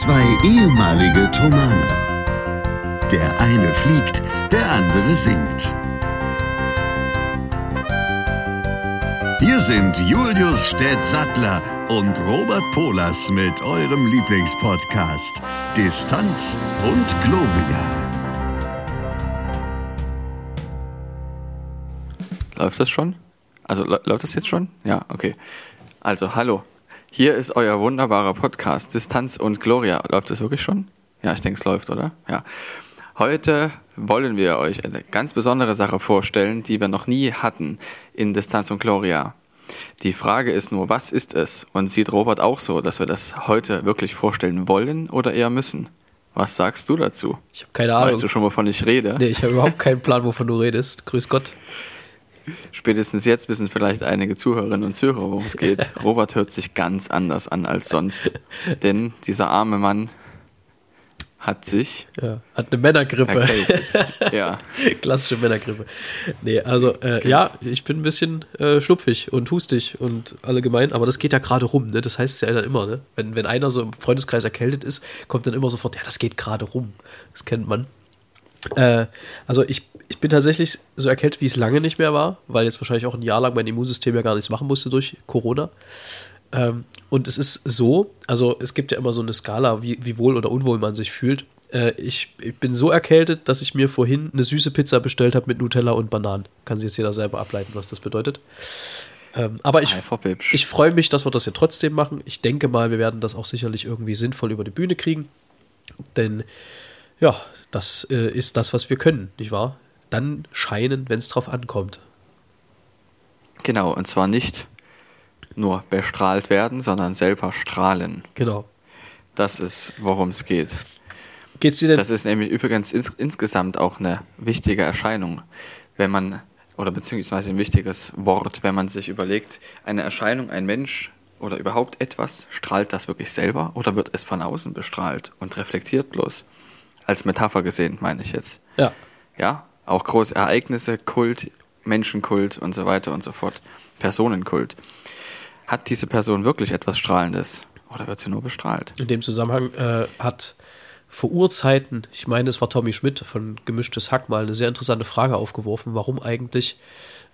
Zwei ehemalige Tomane. Der eine fliegt, der andere singt. Hier sind Julius Städtsattler und Robert Polas mit eurem Lieblingspodcast Distanz und Globia. Läuft das schon? Also läuft das jetzt schon? Ja, okay. Also, hallo. Hier ist euer wunderbarer Podcast Distanz und Gloria. Läuft das wirklich schon? Ja, ich denke, es läuft, oder? Ja. Heute wollen wir euch eine ganz besondere Sache vorstellen, die wir noch nie hatten in Distanz und Gloria. Die Frage ist nur, was ist es? Und sieht Robert auch so, dass wir das heute wirklich vorstellen wollen oder eher müssen? Was sagst du dazu? Ich habe keine Ahnung. Weißt du schon, wovon ich rede? Nee, ich habe überhaupt keinen Plan, wovon du redest. Grüß Gott. Spätestens jetzt wissen vielleicht einige Zuhörerinnen und Zuhörer, worum es geht. Robert hört sich ganz anders an als sonst. Denn dieser arme Mann hat sich. Ja, hat eine Männergrippe. ja. Klassische Männergrippe. Nee, also, äh, ja, ich bin ein bisschen äh, schnupfig und hustig und allgemein, aber das geht ja gerade rum, ne? Das heißt ja dann immer, ne? Wenn, wenn einer so im Freundeskreis erkältet ist, kommt dann immer sofort, ja, das geht gerade rum. Das kennt man. Äh, also ich, ich bin tatsächlich so erkältet, wie es lange nicht mehr war, weil jetzt wahrscheinlich auch ein Jahr lang mein Immunsystem ja gar nichts machen musste durch Corona. Ähm, und es ist so, also es gibt ja immer so eine Skala, wie, wie wohl oder unwohl man sich fühlt. Äh, ich, ich, bin so erkältet, dass ich mir vorhin eine süße Pizza bestellt habe mit Nutella und Bananen. Kann sich jetzt jeder selber ableiten, was das bedeutet. Ähm, aber ich, ich freue mich, dass wir das hier trotzdem machen. Ich denke mal, wir werden das auch sicherlich irgendwie sinnvoll über die Bühne kriegen. Denn ja, das äh, ist das, was wir können, nicht wahr? Dann scheinen, wenn es drauf ankommt. Genau, und zwar nicht nur bestrahlt werden, sondern selber strahlen. Genau. Das ist, worum es geht. Geht's dir denn? Das ist nämlich übrigens ins, insgesamt auch eine wichtige Erscheinung, wenn man, oder beziehungsweise ein wichtiges Wort, wenn man sich überlegt, eine Erscheinung, ein Mensch oder überhaupt etwas, strahlt das wirklich selber oder wird es von außen bestrahlt und reflektiert bloß? Als Metapher gesehen, meine ich jetzt. Ja. Ja, auch große Ereignisse, Kult, Menschenkult und so weiter und so fort, Personenkult. Hat diese Person wirklich etwas Strahlendes oder wird sie nur bestrahlt? In dem Zusammenhang äh, hat vor Urzeiten, ich meine, es war Tommy Schmidt von Gemischtes Hack mal eine sehr interessante Frage aufgeworfen, warum eigentlich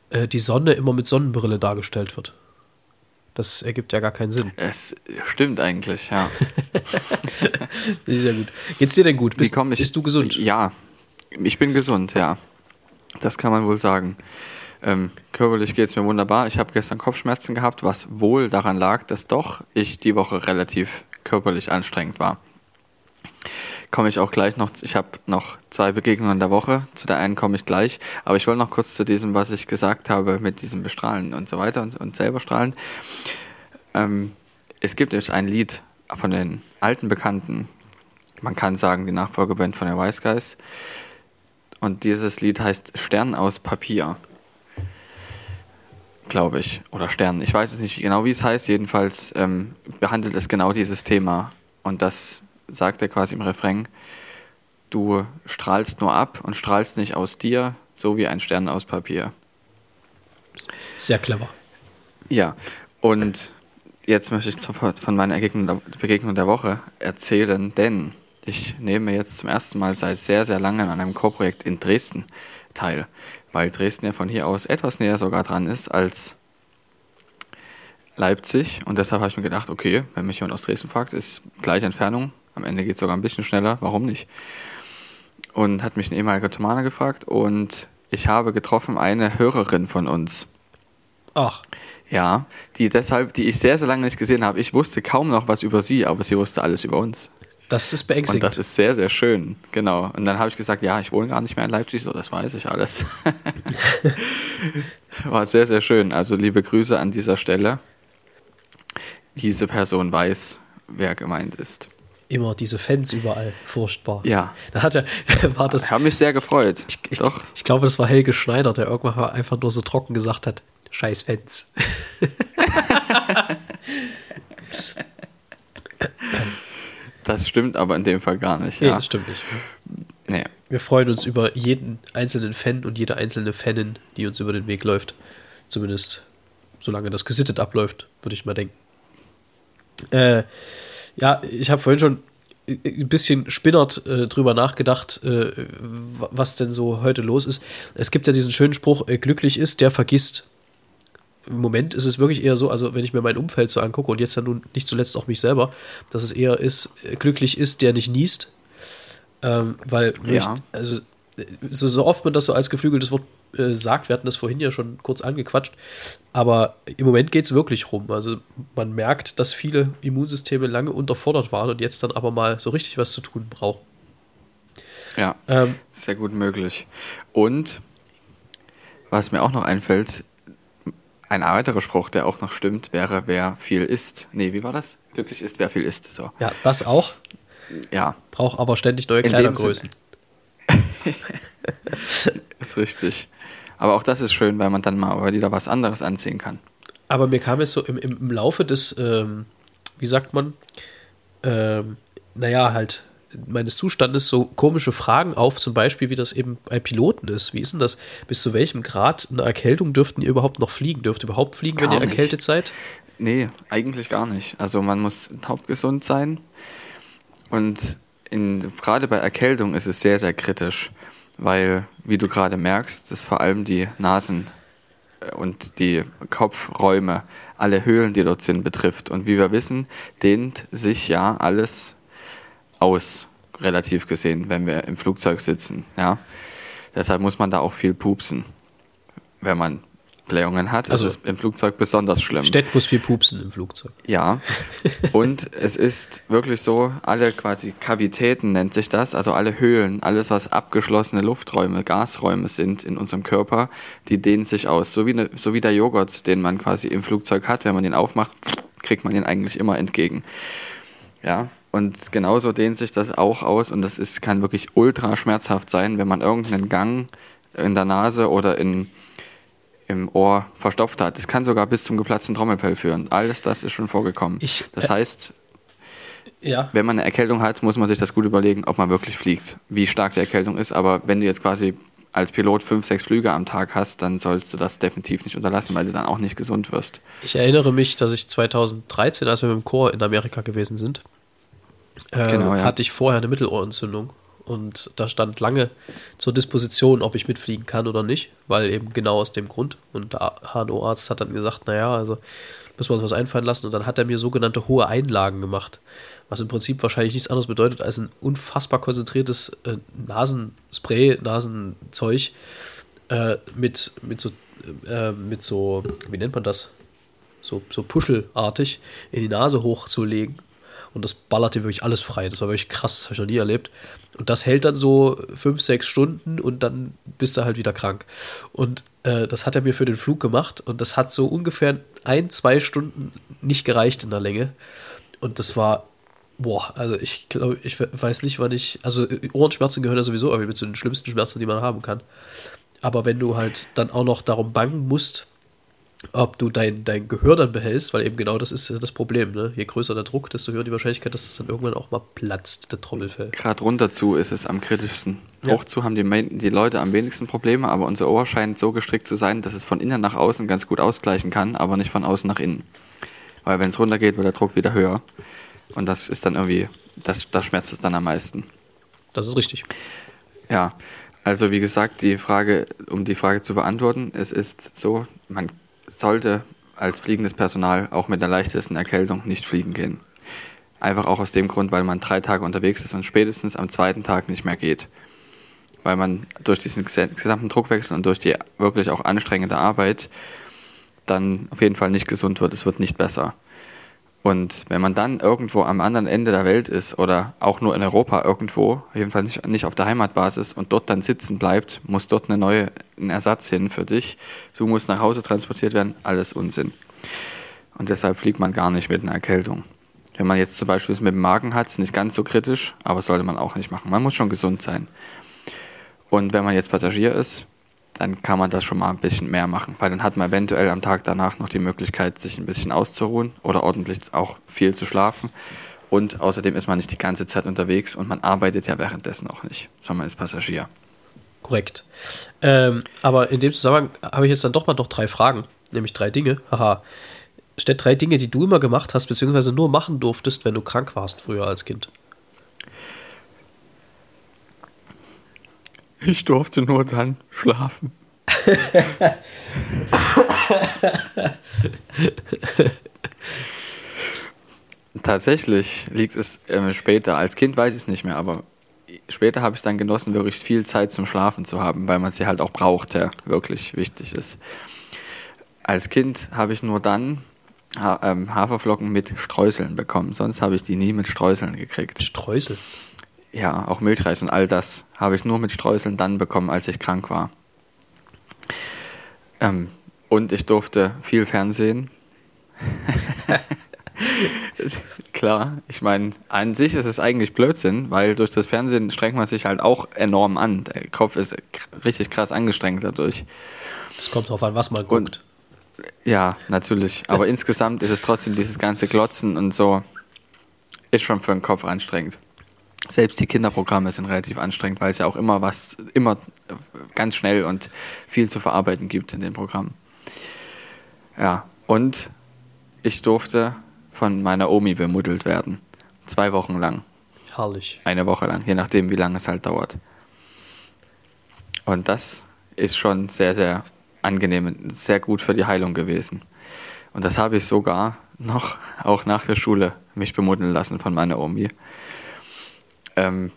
äh, die Sonne immer mit Sonnenbrille dargestellt wird. Das ergibt ja gar keinen Sinn. Es stimmt eigentlich, ja. Sehr gut. Geht's dir denn gut? Bist, ich, bist du gesund? Ja, ich bin gesund, ja. Das kann man wohl sagen. Ähm, körperlich geht es mir wunderbar. Ich habe gestern Kopfschmerzen gehabt, was wohl daran lag, dass doch ich die Woche relativ körperlich anstrengend war. Komme ich auch gleich noch. Ich habe noch zwei Begegnungen der Woche. Zu der einen komme ich gleich. Aber ich wollte noch kurz zu diesem, was ich gesagt habe, mit diesem Bestrahlen und so weiter und, und selber strahlen. Ähm, es gibt nämlich ein Lied von den alten Bekannten. Man kann sagen, die Nachfolgeband von der Wise Guys. Und dieses Lied heißt Stern aus Papier glaube ich, oder Stern. Ich weiß es nicht genau, wie es heißt. Jedenfalls ähm, behandelt es genau dieses Thema. Und das sagt er quasi im Refrain. Du strahlst nur ab und strahlst nicht aus dir, so wie ein Stern aus Papier. Sehr clever. Ja, und jetzt möchte ich von meiner Begegnung der Woche erzählen, denn ich nehme jetzt zum ersten Mal seit sehr, sehr langem an einem Co-Projekt in Dresden teil weil Dresden ja von hier aus etwas näher sogar dran ist als Leipzig. Und deshalb habe ich mir gedacht, okay, wenn mich jemand aus Dresden fragt, ist gleiche Entfernung. Am Ende geht es sogar ein bisschen schneller, warum nicht? Und hat mich ein ehemaliger Thomaner gefragt und ich habe getroffen eine Hörerin von uns. Ach. Ja, die deshalb, die ich sehr, sehr lange nicht gesehen habe. Ich wusste kaum noch was über sie, aber sie wusste alles über uns. Das ist beängstigend. Und das ist sehr, sehr schön, genau. Und dann habe ich gesagt, ja, ich wohne gar nicht mehr in Leipzig, so das weiß ich alles. War sehr, sehr schön. Also liebe Grüße an dieser Stelle. Diese Person weiß, wer gemeint ist. Immer diese Fans überall, furchtbar. Ja. Da hat er, war das. Ich habe mich sehr gefreut. Ich, ich, Doch. ich glaube, das war Helge Schneider, der irgendwann einfach nur so trocken gesagt hat: Scheiß Fans. Das stimmt aber in dem Fall gar nicht. Nee, das stimmt nicht. Nee. Wir freuen uns über jeden einzelnen Fan und jede einzelne Fanin, die uns über den Weg läuft. Zumindest solange das gesittet abläuft, würde ich mal denken. Äh, ja, ich habe vorhin schon ein bisschen spinnert äh, drüber nachgedacht, äh, was denn so heute los ist. Es gibt ja diesen schönen Spruch, äh, glücklich ist, der vergisst. Im Moment ist es wirklich eher so, also wenn ich mir mein Umfeld so angucke und jetzt ja nun nicht zuletzt auch mich selber, dass es eher ist, äh, glücklich ist, der nicht niest. Ähm, weil, Ja. ich, also so, so oft man das so als geflügeltes Wort äh, sagt, wir hatten das vorhin ja schon kurz angequatscht, aber im Moment geht es wirklich rum. Also man merkt, dass viele Immunsysteme lange unterfordert waren und jetzt dann aber mal so richtig was zu tun brauchen. Ja, Ähm, sehr gut möglich. Und was mir auch noch einfällt, ein weiterer Spruch, der auch noch stimmt, wäre, wer viel isst. Nee, wie war das? Glücklich ist, wer viel isst. So. ja, das auch, Ja, braucht aber ständig neue Kleidergrößen. ist richtig. Aber auch das ist schön, weil man dann mal wieder was anderes anziehen kann. Aber mir kam jetzt so im, im, im Laufe des, ähm, wie sagt man, ähm, naja, halt meines Zustandes so komische Fragen auf, zum Beispiel, wie das eben bei Piloten ist. Wie ist denn das? Bis zu welchem Grad einer Erkältung dürften ihr überhaupt noch fliegen? Dürft ihr überhaupt fliegen, wenn Gar ihr nicht. erkältet seid? Nee, eigentlich gar nicht. Also man muss hauptgesund sein. Und in, gerade bei Erkältung ist es sehr, sehr kritisch, weil, wie du gerade merkst, das vor allem die Nasen äh, und die Kopfräume, alle Höhlen, die dort sind, betrifft. Und wie wir wissen, dehnt sich ja alles aus, relativ gesehen, wenn wir im Flugzeug sitzen. Ja? Deshalb muss man da auch viel pupsen. Wenn man Blähungen hat, Also- ist es im Flugzeug besonders schlimm. Stett muss viel pupsen im Flugzeug. Ja, und es ist wirklich so, alle quasi Kavitäten nennt sich das, also alle Höhlen, alles was abgeschlossene Lufträume, Gasräume sind in unserem Körper, die dehnen sich aus. So wie, ne, so wie der Joghurt, den man quasi im Flugzeug hat, wenn man den aufmacht, kriegt man den eigentlich immer entgegen. Ja, und genauso dehnt sich das auch aus und das ist, kann wirklich ultra schmerzhaft sein, wenn man irgendeinen Gang in der Nase oder in, im Ohr verstopft hat. Das kann sogar bis zum geplatzten Trommelfell führen. Alles das ist schon vorgekommen. Ich- das heißt, Ja. wenn man eine Erkältung hat, muss man sich das gut überlegen, ob man wirklich fliegt, wie stark die Erkältung ist. Aber wenn du jetzt quasi als Pilot fünf, sechs Flüge am Tag hast, dann sollst du das definitiv nicht unterlassen, weil du dann auch nicht gesund wirst. Ich erinnere mich, dass ich 2013, als wir mit dem Chor in Amerika gewesen sind, äh, Genau, ja. hatte ich vorher eine Mittelohrentzündung. Und da stand lange zur Disposition, ob ich mitfliegen kann oder nicht, weil eben genau aus dem Grund. Und der HNO-Arzt hat dann gesagt, naja, also müssen wir uns was einfallen lassen. Und dann hat er mir sogenannte hohe Einlagen gemacht, was im Prinzip wahrscheinlich nichts anderes bedeutet als ein unfassbar konzentriertes äh, Nasenspray, Nasenzeug äh, mit, mit, so, äh, mit so, wie nennt man das? So, so puschelartig in die Nase hochzulegen. Und das ballerte wirklich alles frei. Das war wirklich krass, habe ich noch nie erlebt. Und das hält dann so fünf, sechs Stunden und dann bist du halt wieder krank. Und äh, das hat er mir für den Flug gemacht und das hat so ungefähr ein, zwei Stunden nicht gereicht in der Länge. Und das war, boah, also ich glaube, ich we- weiß nicht, wann ich, also äh, Ohrenschmerzen gehören ja sowieso irgendwie zu den schlimmsten Schmerzen, die man haben kann. Aber wenn du halt dann auch noch darum bangen musst, ob du dein, dein Gehör dann behältst, weil eben genau das ist ja das Problem. Ne? Je größer der Druck, desto höher die Wahrscheinlichkeit, dass das dann irgendwann auch mal platzt, der Trommelfell. Gerade runter zu ist es am kritischsten. Ja. Hoch zu haben die, die Leute am wenigsten Probleme, aber unser Ohr scheint so gestrickt zu sein, dass es von innen nach außen ganz gut ausgleichen kann, aber nicht von außen nach innen. Weil wenn es runtergeht, wird der Druck wieder höher. Und das ist dann irgendwie, das, da schmerzt es dann am meisten. Das ist richtig. Ja, also wie gesagt, die Frage, um die Frage zu beantworten, es ist so, man sollte als fliegendes Personal auch mit der leichtesten Erkältung nicht fliegen gehen. Einfach auch aus dem Grund, weil man drei Tage unterwegs ist und spätestens am zweiten Tag nicht mehr geht. Weil man durch diesen gesamten Druckwechsel und durch die wirklich auch anstrengende Arbeit dann auf jeden Fall nicht gesund wird. Es wird nicht besser. Und wenn man dann irgendwo am anderen Ende der Welt ist oder auch nur in Europa irgendwo, auf jeden Fall nicht, nicht auf der Heimatbasis und dort dann sitzen bleibt, muss dort eine neue, ein Ersatz hin für dich. Du musst nach Hause transportiert werden, alles Unsinn. Und deshalb fliegt man gar nicht mit einer Erkältung. Wenn man jetzt zum Beispiel es mit dem Magen hat, ist nicht ganz so kritisch, aber sollte man auch nicht machen. Man muss schon gesund sein. Und wenn man jetzt Passagier ist, dann kann man das schon mal ein bisschen mehr machen, weil dann hat man eventuell am Tag danach noch die Möglichkeit, sich ein bisschen auszuruhen oder ordentlich auch viel zu schlafen. Und außerdem ist man nicht die ganze Zeit unterwegs und man arbeitet ja währenddessen auch nicht, sondern man ist Passagier. Korrekt. Ähm, aber in dem Zusammenhang habe ich jetzt dann doch mal noch drei Fragen, nämlich drei Dinge. Haha. Stellt drei Dinge, die du immer gemacht hast, beziehungsweise nur machen durftest, wenn du krank warst früher als Kind. Ich durfte nur dann schlafen. Tatsächlich liegt es äh, später. Als Kind weiß ich es nicht mehr, aber später habe ich dann genossen, wirklich viel Zeit zum Schlafen zu haben, weil man sie halt auch braucht, ja, wirklich wichtig ist. Als Kind habe ich nur dann ha ähm, Haferflocken mit Streuseln bekommen, sonst habe ich die nie mit Streuseln gekriegt. Streusel? Ja, auch Milchreis und all das habe ich nur mit Streuseln dann bekommen, als ich krank war. Ähm, und ich durfte viel Fernsehen. Klar, ich meine, an sich ist es eigentlich Blödsinn, weil durch das Fernsehen strengt man sich halt auch enorm an. Der Kopf ist richtig krass angestrengt dadurch. Es kommt drauf an, was man guckt. Und, ja, natürlich. Aber insgesamt ist es trotzdem dieses ganze Glotzen und so, ist schon für den Kopf anstrengend. Selbst die Kinderprogramme sind relativ anstrengend, weil es ja auch immer was, immer ganz schnell und viel zu verarbeiten gibt in den Programmen. Ja, und ich durfte von meiner Omi bemuddelt werden. Zwei Wochen lang. Herrlich. Eine Woche lang, je nachdem, wie lange es halt dauert. Und das ist schon sehr, sehr angenehm und sehr gut für die Heilung gewesen. Und das habe ich sogar noch, auch nach der Schule, mich bemuddeln lassen von meiner Omi. Ähm,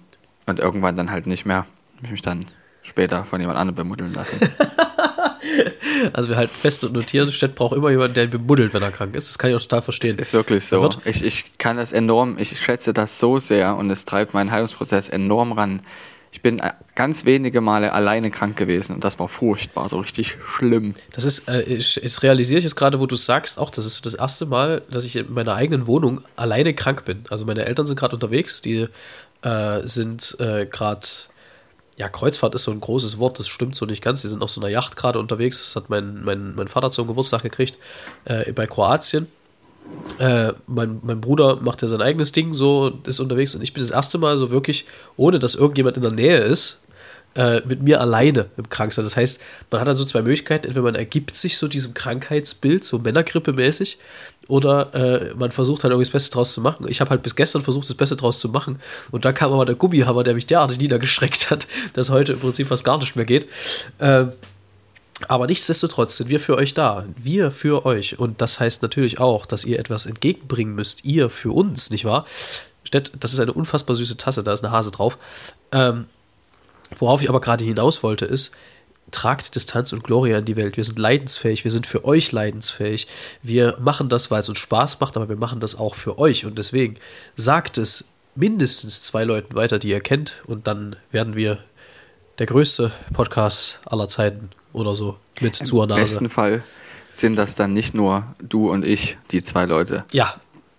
und irgendwann dann halt nicht mehr. Ich mich dann später von jemand anderem bemuddeln lassen. Also wir halten fest und notieren, Stett braucht immer jemanden, der ihn bemuddelt, wenn er krank ist. Das kann ich auch total verstehen. Das ist wirklich so. Ich, ich kann das enorm, ich schätze das so sehr und es treibt meinen Heilungsprozess enorm ran. Ich bin äh, ganz wenige Male alleine krank gewesen und das war furchtbar, so richtig schlimm. Das ist, äh, ich, ich realisiere ich jetzt gerade, wo du sagst, auch das ist das erste Mal, dass ich in meiner eigenen Wohnung alleine krank bin. Also meine Eltern sind gerade unterwegs, die äh, sind äh, gerade ja, Kreuzfahrt ist so ein großes Wort, das stimmt so nicht ganz. Die sind auf so einer Yacht gerade unterwegs. Das hat mein, mein, mein Vater zum Geburtstag gekriegt äh, bei Kroatien. Äh, mein, mein Bruder macht ja sein eigenes Ding, so ist unterwegs und ich bin das erste Mal so wirklich, ohne dass irgendjemand in der Nähe ist, äh, mit mir alleine im Kranksein. Das heißt, man hat dann so zwei Möglichkeiten. Entweder man ergibt sich so diesem Krankheitsbild, so Männergrippe-mäßig, oder äh, man versucht halt irgendwie das Beste draus zu machen. Ich habe halt bis gestern versucht, das Beste draus zu machen. Und dann kam aber der Gummihammer, der mich derartig niedergestreckt hat, dass heute im Prinzip fast gar nicht mehr geht. Äh, aber nichtsdestotrotz sind wir für euch da. Wir für euch. Und das heißt natürlich auch, dass ihr etwas entgegenbringen müsst. Ihr für uns, nicht wahr? Das ist eine unfassbar süße Tasse, da ist eine Hase drauf. Ähm, worauf ich aber gerade hinaus wollte, ist, tragt Distanz und Gloria in die Welt. Wir sind leidensfähig, wir sind für euch leidensfähig. Wir machen das, weil es uns Spaß macht, aber wir machen das auch für euch. Und deswegen sagt es mindestens zwei Leuten weiter, die ihr kennt. Und dann werden wir der größte Podcast aller Zeiten oder so mit Im. Im besten Fall sind das dann nicht nur du und ich, die zwei Leute. Ja.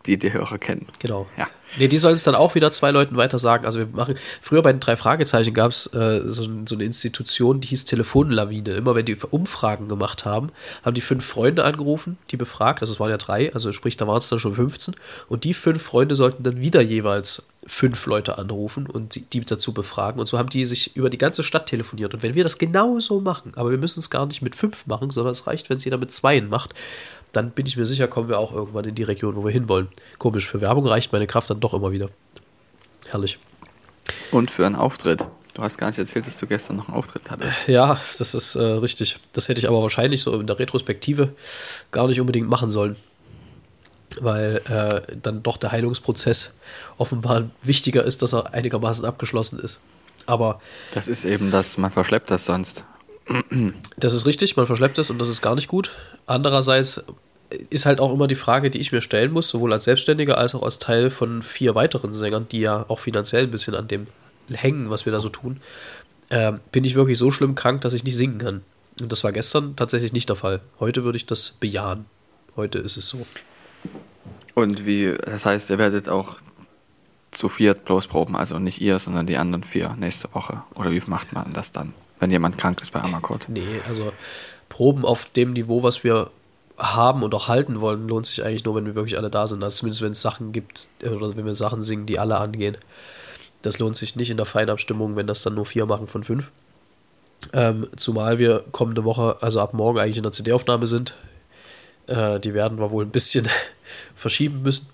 Die die Hörer kennen. Genau. Ja. Nee, die sollen es dann auch wieder zwei Leuten weiter sagen. Also wir machen, früher bei den drei Fragezeichen gab es äh, so, so, eine Institution, die hieß Telefonlawine. Immer wenn die Umfragen gemacht haben, haben die fünf Freunde angerufen, die befragt, also es waren ja drei, also sprich, da waren es dann schon 15. Und die fünf Freunde sollten dann wieder jeweils fünf Leute anrufen und die, die dazu befragen. Und so haben die sich über die ganze Stadt telefoniert. Und wenn wir das genauso machen, aber wir müssen es gar nicht mit fünf machen, sondern es reicht, wenn es jeder mit zweien macht, dann bin ich mir sicher, kommen wir auch irgendwann in die Region, wo wir hinwollen. Komisch, für Werbung reicht meine Kraft dann doch immer wieder. Herrlich. Und für einen Auftritt. Du hast gar nicht erzählt, dass du gestern noch einen Auftritt hattest. Ja, das ist äh, richtig. Das hätte ich aber wahrscheinlich so in der Retrospektive gar nicht unbedingt machen sollen. Weil äh, dann doch der Heilungsprozess offenbar wichtiger ist, dass er einigermaßen abgeschlossen ist. Aber. Das ist eben das, man verschleppt das sonst. Das ist richtig, man verschleppt es und das ist gar nicht gut. Andererseits ist halt auch immer die Frage, die ich mir stellen muss, sowohl als Selbstständiger als auch als Teil von vier weiteren Sängern, die ja auch finanziell ein bisschen an dem hängen, was wir da so tun. Äh, bin ich wirklich so schlimm krank, dass ich nicht singen kann? Und das war gestern tatsächlich nicht der Fall. Heute würde ich das bejahen. Heute ist es so. Und wie, das heißt, ihr werdet auch zu viert bloß proben, also nicht ihr, sondern die anderen vier nächste Woche. Oder wie macht man das dann? Wenn jemand krank ist bei Amakot. Nee, also Proben auf dem Niveau, was wir haben und auch halten wollen, lohnt sich eigentlich nur, wenn wir wirklich alle da sind. Also zumindest wenn es Sachen gibt oder wenn wir Sachen singen, die alle angehen. Das lohnt sich nicht in der Feinabstimmung, wenn das dann nur vier machen von fünf. Ähm, zumal wir kommende Woche, also ab morgen eigentlich in der CD-Aufnahme sind. Äh, die werden wir wohl ein bisschen verschieben müssen.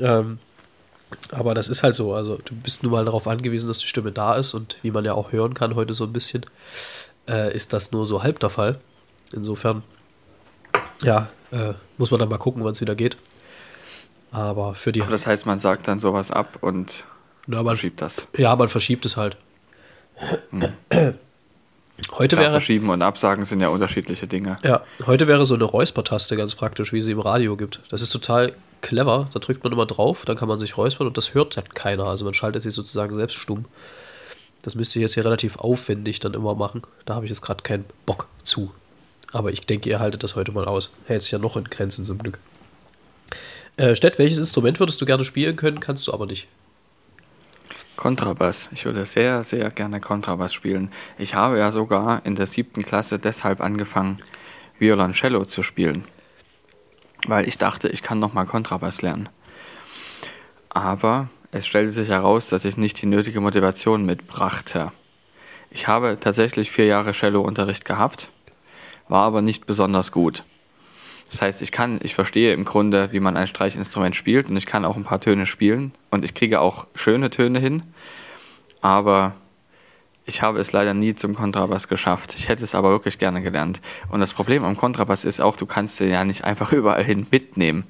Ähm, Aber das ist halt so. Also du bist nun mal darauf angewiesen, dass die Stimme da ist und wie man ja auch hören kann heute so ein bisschen, äh, ist das nur so halb der Fall. Insofern, ja, äh, muss man dann mal gucken, wann es wieder geht. Aber für die. Aber das heißt, man sagt dann sowas ab und na, man, verschiebt das. Ja, man verschiebt es halt. Hm. Heute Klar, wäre. Verschieben und Absagen sind ja unterschiedliche Dinge. Ja, heute wäre so eine Räuspertaste ganz praktisch, wie sie im Radio gibt. Das ist total clever. Da drückt man immer drauf, dann kann man sich räuspern und das hört halt keiner. Also man schaltet sich sozusagen selbst stumm. Das müsste ich jetzt hier relativ aufwendig dann immer machen. Da habe ich jetzt gerade keinen Bock zu. Aber ich denke, ihr haltet das heute mal aus. Hält sich ja noch in Grenzen zum Glück. Äh, Stett, welches Instrument würdest du gerne spielen können, kannst du aber nicht? Kontrabass. Ich würde sehr, sehr gerne Kontrabass spielen. Ich habe ja sogar in der siebten Klasse deshalb angefangen, Violoncello zu spielen. Weil ich dachte, ich kann nochmal Kontrabass lernen. Aber es stellte sich heraus, dass ich nicht die nötige Motivation mitbrachte. Ich habe tatsächlich vier Jahre Cello-Unterricht gehabt, war aber nicht besonders gut. Das heißt, ich kann, ich verstehe im Grunde, wie man ein Streichinstrument spielt und ich kann auch ein paar Töne spielen und ich kriege auch schöne Töne hin, aber ich habe es leider nie zum Kontrabass geschafft. Ich hätte es aber wirklich gerne gelernt. Und das Problem am Kontrabass ist auch, du kannst den ja nicht einfach überall hin mitnehmen.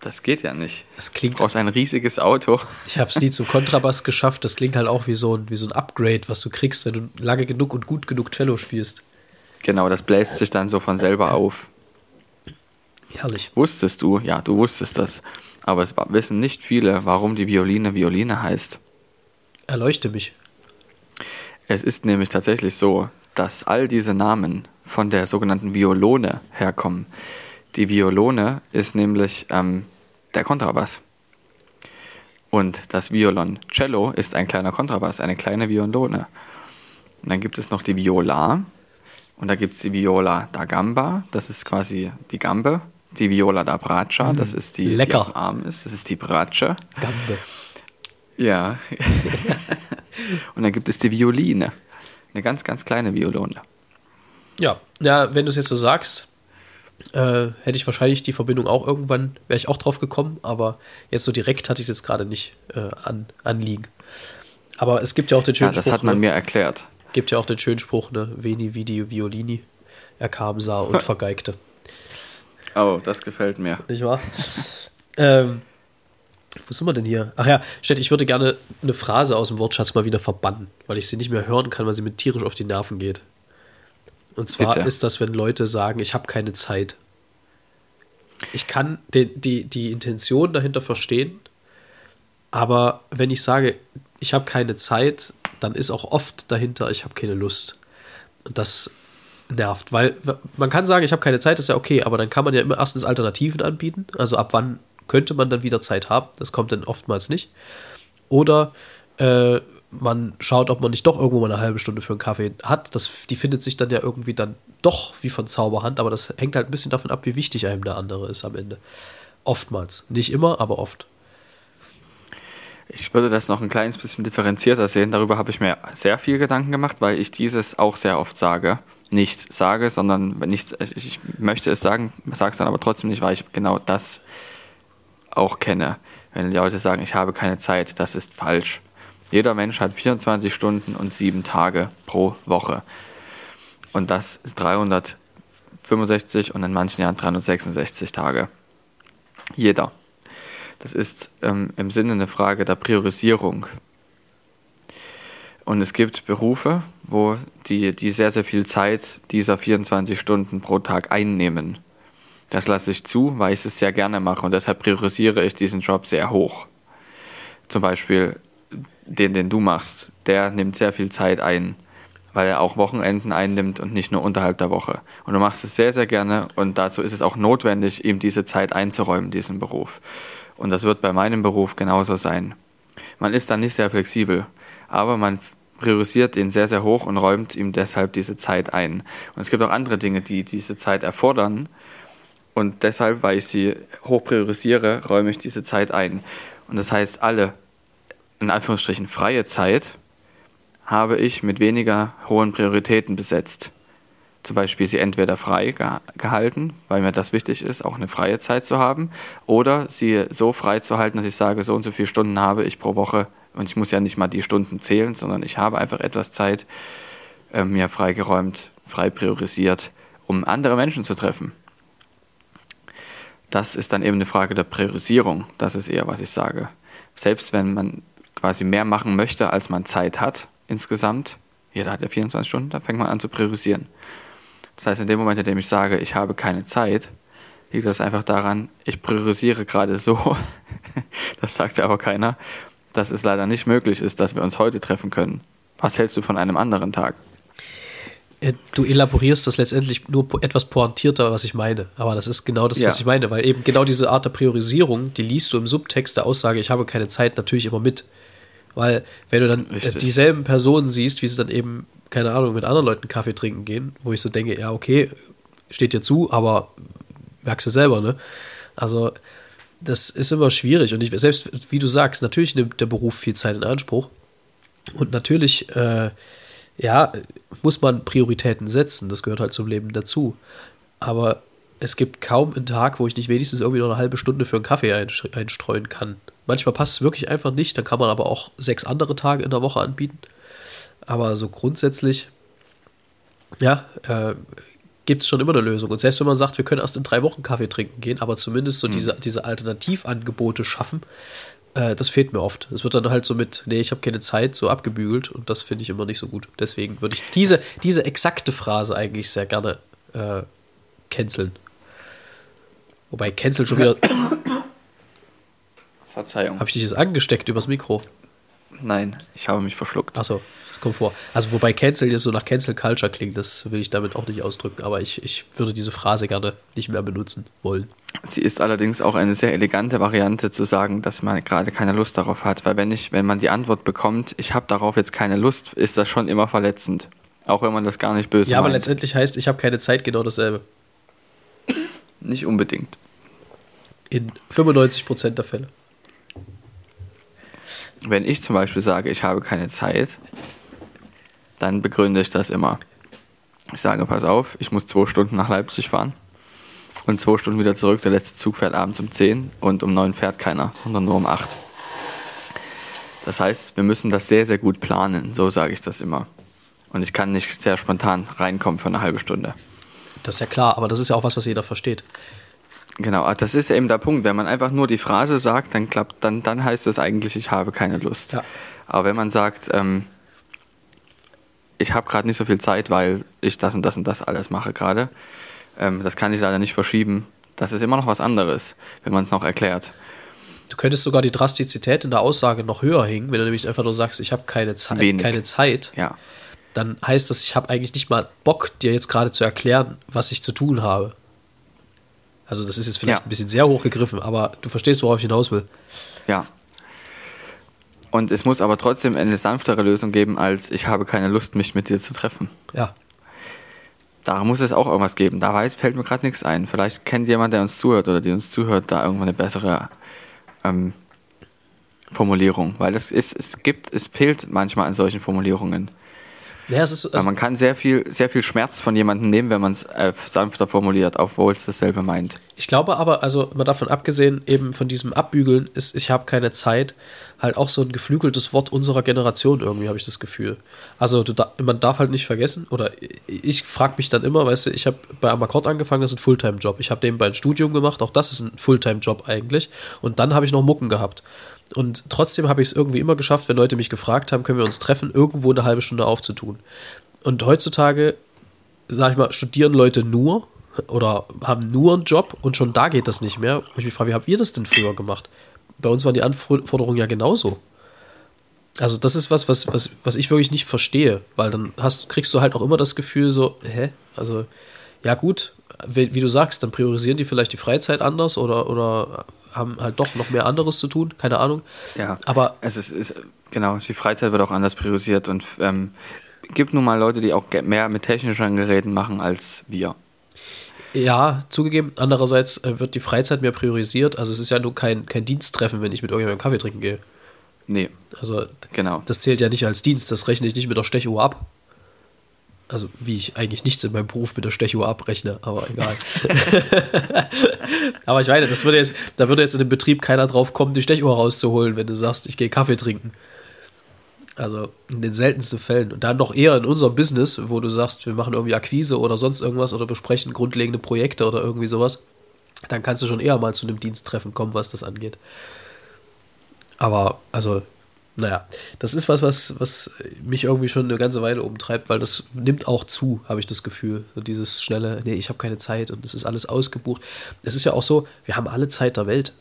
Das geht ja nicht. Das klingt aus ein riesiges Auto. Ich habe es nie zum Kontrabass geschafft. Das klingt halt auch wie so, ein, wie so ein Upgrade, was du kriegst, wenn du lange genug und gut genug Cello spielst. Genau, das bläst sich dann so von selber auf. Herrlich. Wusstest du, ja, du wusstest das, aber es wissen nicht viele, warum die Violine Violine heißt. Erleuchte mich. Es ist nämlich tatsächlich so, dass all diese Namen von der sogenannten Violone herkommen. Die Violone ist nämlich ähm, der Kontrabass. Und das Violoncello ist ein kleiner Kontrabass, eine kleine Violone. Und dann gibt es noch die Viola. Und da gibt es die Viola da Gamba, das ist quasi die Gambe die Viola da Braccia, das mm, ist die, Lecker. die auf Arm ist, das ist die Braccia. Gambe. Ja. und dann gibt es die Violine. Eine ganz, ganz kleine Violone. Ja, ja, wenn du es jetzt so sagst, äh, hätte ich wahrscheinlich die Verbindung auch irgendwann, wäre ich auch drauf gekommen, aber jetzt so direkt hatte ich es jetzt gerade nicht äh, an, anliegen. Aber es gibt ja auch den schönen ja, das Spruch. Das hat man ne? mir erklärt. Gibt ja auch den schönen Spruch, ne? Veni, vidi, violini. Er kam, sah und vergeigte. Oh, das gefällt mir. Nicht wahr? ähm, wo sind wir denn hier? Ach ja, Stett, ich würde gerne eine Phrase aus dem Wortschatz mal wieder verbannen, weil ich sie nicht mehr hören kann, weil sie mir tierisch auf die Nerven geht. Und zwar Bitte. ist das, wenn Leute sagen, ich habe keine Zeit. Ich kann die, die, die Intention dahinter verstehen, aber wenn ich sage, ich habe keine Zeit, dann ist auch oft dahinter, ich habe keine Lust. Und das nervt, weil man kann sagen, ich habe keine Zeit, ist ja okay, aber dann kann man ja immer erstens Alternativen anbieten. Also ab wann könnte man dann wieder Zeit haben? Das kommt dann oftmals nicht. Oder äh, man schaut, ob man nicht doch irgendwo mal eine halbe Stunde für einen Kaffee hat. Das, die findet sich dann ja irgendwie dann doch wie von Zauberhand, aber das hängt halt ein bisschen davon ab, wie wichtig einem der andere ist am Ende. Oftmals. Nicht immer, aber oft. Ich würde das noch ein kleines bisschen differenzierter sehen. Darüber habe ich mir sehr viel Gedanken gemacht, weil ich dieses auch sehr oft sage nicht sage, sondern wenn ich, ich möchte es sagen, sage es dann aber trotzdem nicht, weil ich genau das auch kenne. Wenn die Leute sagen, ich habe keine Zeit, das ist falsch. Jeder Mensch hat 24 Stunden und 7 Tage pro Woche. Und das ist 365 und in manchen Jahren 366 Tage. Jeder. Das ist ähm, im Sinne eine Frage der Priorisierung. Und es gibt Berufe, wo die, die sehr, sehr viel Zeit dieser 24 Stunden pro Tag einnehmen. Das lasse ich zu, weil ich es sehr gerne mache und deshalb priorisiere ich diesen Job sehr hoch. Zum Beispiel den, den du machst, der nimmt sehr viel Zeit ein, weil er auch Wochenenden einnimmt und nicht nur unterhalb der Woche. Und du machst es sehr, sehr gerne und dazu ist es auch notwendig, ihm diese Zeit einzuräumen, diesen Beruf. Und das wird bei meinem Beruf genauso sein. Man ist dann nicht sehr flexibel aber man priorisiert ihn sehr, sehr hoch und räumt ihm deshalb diese Zeit ein. Und es gibt auch andere Dinge, die diese Zeit erfordern. Und deshalb, weil ich sie hoch priorisiere, räume ich diese Zeit ein. Und das heißt, alle, in Anführungsstrichen, freie Zeit habe ich mit weniger hohen Prioritäten besetzt. zum Beispiel sie entweder frei geha- gehalten, weil mir das wichtig ist, auch eine freie Zeit zu haben, oder sie so frei zu halten, dass ich sage, so und so viele Stunden habe ich pro Woche und ich muss ja nicht mal die Stunden zählen, sondern ich habe einfach etwas Zeit äh, mir freigeräumt, frei priorisiert, um andere Menschen zu treffen. Das ist dann eben eine Frage der Priorisierung. Das ist eher, was ich sage. Selbst wenn man quasi mehr machen möchte, als man Zeit hat insgesamt, jeder hat ja 24 Stunden, dann fängt man an zu priorisieren. Das heißt, in dem Moment, in dem ich sage, ich habe keine Zeit, liegt das einfach daran, ich priorisiere gerade so, das sagt ja aber keiner, dass es leider nicht möglich ist, dass wir uns heute treffen können. Was hältst du von einem anderen Tag? Äh, Du elaborierst das letztendlich nur etwas pointierter, was ich meine. Aber das ist genau das, Ja. was ich meine, weil eben genau diese Art der Priorisierung, die liest du im Subtext der Aussage, ich habe keine Zeit, natürlich immer mit. Weil, wenn du dann äh, Richtig. dieselben Personen siehst, wie sie dann eben, keine Ahnung, mit anderen Leuten Kaffee trinken gehen, wo ich so denke, ja, okay, steht dir zu, aber merkst du selber, ne? Also, das ist immer schwierig. Und ich, selbst wie du sagst, natürlich nimmt der Beruf viel Zeit in Anspruch. Und natürlich, äh, ja, muss man Prioritäten setzen. Das gehört halt zum Leben dazu. Aber es gibt kaum einen Tag, wo ich nicht wenigstens irgendwie noch eine halbe Stunde für einen Kaffee einstreuen kann. Manchmal passt es wirklich einfach nicht. Dann kann man aber auch sechs andere Tage in der Woche anbieten. Aber so grundsätzlich, ja, äh, gibt es schon immer eine Lösung. Und selbst wenn man sagt, wir können erst in drei Wochen Kaffee trinken gehen, aber zumindest so diese, diese Alternativangebote schaffen, äh, das fehlt mir oft. Es wird dann halt so mit, nee, ich habe keine Zeit, so abgebügelt und das finde ich immer nicht so gut. Deswegen würde ich diese, diese exakte Phrase eigentlich sehr gerne äh, canceln. Wobei cancel schon wieder, Verzeihung. habe ich dich jetzt angesteckt übers Mikro? Nein, ich habe mich verschluckt. Achso, das kommt vor. Also wobei Cancel jetzt so nach Cancel Culture klingt, das will ich damit auch nicht ausdrücken, aber ich, ich würde diese Phrase gerne nicht mehr benutzen wollen. Sie ist allerdings auch eine sehr elegante Variante zu sagen, dass man gerade keine Lust darauf hat, weil wenn ich, wenn man die Antwort bekommt, ich habe darauf jetzt keine Lust, ist das schon immer verletzend. Auch wenn man das gar nicht böse Ja, aber meint. letztendlich heißt, ich habe keine Zeit, genau dasselbe. Nicht unbedingt. In 95% der Fälle. Wenn ich zum Beispiel sage, ich habe keine Zeit, dann begründe ich das immer. Ich sage, pass auf, ich muss zwei Stunden nach Leipzig fahren und zwei Stunden wieder zurück. Der letzte Zug fährt abends um 10 und um 9 fährt keiner, sondern nur um 8. Das heißt, wir müssen das sehr, sehr gut planen. So sage ich das immer. Und ich kann nicht sehr spontan reinkommen für eine halbe Stunde. Das ist ja klar, aber das ist ja auch was, was jeder versteht. Genau, ah, das ist eben der Punkt. Wenn man einfach nur die Phrase sagt, dann klappt, dann, dann heißt das eigentlich, ich habe keine Lust. Ja. Aber wenn man sagt, ähm, ich habe gerade nicht so viel Zeit, weil ich das und das und das alles mache gerade, ähm, das kann ich leider nicht verschieben. Das ist immer noch was anderes, wenn man es noch erklärt. Du könntest sogar die Drastizität in der Aussage noch höher hängen, wenn du nämlich einfach nur sagst, ich habe keine Zeit, Wenig. keine Zeit, Ja, dann heißt das, ich habe eigentlich nicht mal Bock, dir jetzt gerade zu erklären, was ich zu tun habe. Also das ist jetzt vielleicht Ja. ein bisschen sehr hochgegriffen, aber du verstehst, worauf ich hinaus will. ja. Und es muss aber trotzdem eine sanftere Lösung geben, als ich habe keine Lust, mich mit dir zu treffen. Ja, Da muss es auch irgendwas geben. Da weiß, fällt mir gerade nichts ein. Vielleicht kennt jemand, der uns zuhört oder die uns zuhört, da irgendwann eine bessere ähm, Formulierung. Weil es, ist, es gibt, es fehlt manchmal an solchen Formulierungen. Ja ist, also, man kann sehr viel, sehr viel Schmerz von jemandem nehmen, wenn man es äh, sanfter formuliert, obwohl es dasselbe meint. ich glaube aber, also mal davon abgesehen, eben von diesem Abbügeln, ist, ich habe keine Zeit, halt auch so ein geflügeltes Wort unserer Generation irgendwie, habe ich das Gefühl. Also da, man darf halt nicht vergessen, oder ich frage mich dann immer, weißt du, ich habe bei Amakord angefangen, das ist ein Fulltime-Job. Ich habe nebenbei ein Studium gemacht, auch das ist ein Fulltime-Job eigentlich. Und dann habe ich noch Mucken gehabt. Und trotzdem habe ich es irgendwie immer geschafft, wenn Leute mich gefragt haben, können wir uns treffen, irgendwo eine halbe Stunde aufzutun. Und heutzutage, sag ich mal, studieren Leute nur oder haben nur einen Job und schon da geht das nicht mehr. Und ich mich frage, wie habt ihr das denn früher gemacht? Bei uns waren die Anforderungen ja genauso. Also das ist was, was, was, was ich wirklich nicht verstehe, weil dann hast, kriegst du halt auch immer das Gefühl so, hä? Also, ja gut, wie, wie du sagst, dann priorisieren die vielleicht die Freizeit anders oder, oder haben halt doch noch mehr anderes zu tun, keine Ahnung. Ja. Aber Es ist, ist genau, die Freizeit wird auch anders priorisiert und ähm, gibt nun mal Leute, die auch mehr mit technischen Geräten machen als wir. Ja, zugegeben. Andererseits äh, wird die Freizeit mehr priorisiert. Also es ist ja nur kein, kein Diensttreffen, wenn ich mit irgendjemandem Kaffee trinken gehe. Nee, Also genau. das zählt ja nicht als Dienst. Das rechne ich nicht mit der Stechuhr ab. Also, wie ich eigentlich nichts in meinem Beruf mit der Stechuhr abrechne, aber egal. aber ich meine, das würde jetzt, da würde jetzt in dem Betrieb keiner drauf kommen, die Stechuhr rauszuholen, wenn du sagst, ich gehe Kaffee trinken. Also in den seltensten Fällen. Und dann noch eher in unserem Business, wo du sagst, wir machen irgendwie Akquise oder sonst irgendwas oder besprechen grundlegende Projekte oder irgendwie sowas. Dann kannst du schon eher mal zu einem Diensttreffen kommen, was das angeht. Aber, also, naja, das ist was, was, was mich irgendwie schon eine ganze Weile umtreibt, weil das nimmt auch zu, habe ich das Gefühl. So dieses schnelle, nee, ich habe keine Zeit und es ist alles ausgebucht. Es ist ja auch so, wir haben alle Zeit der Welt.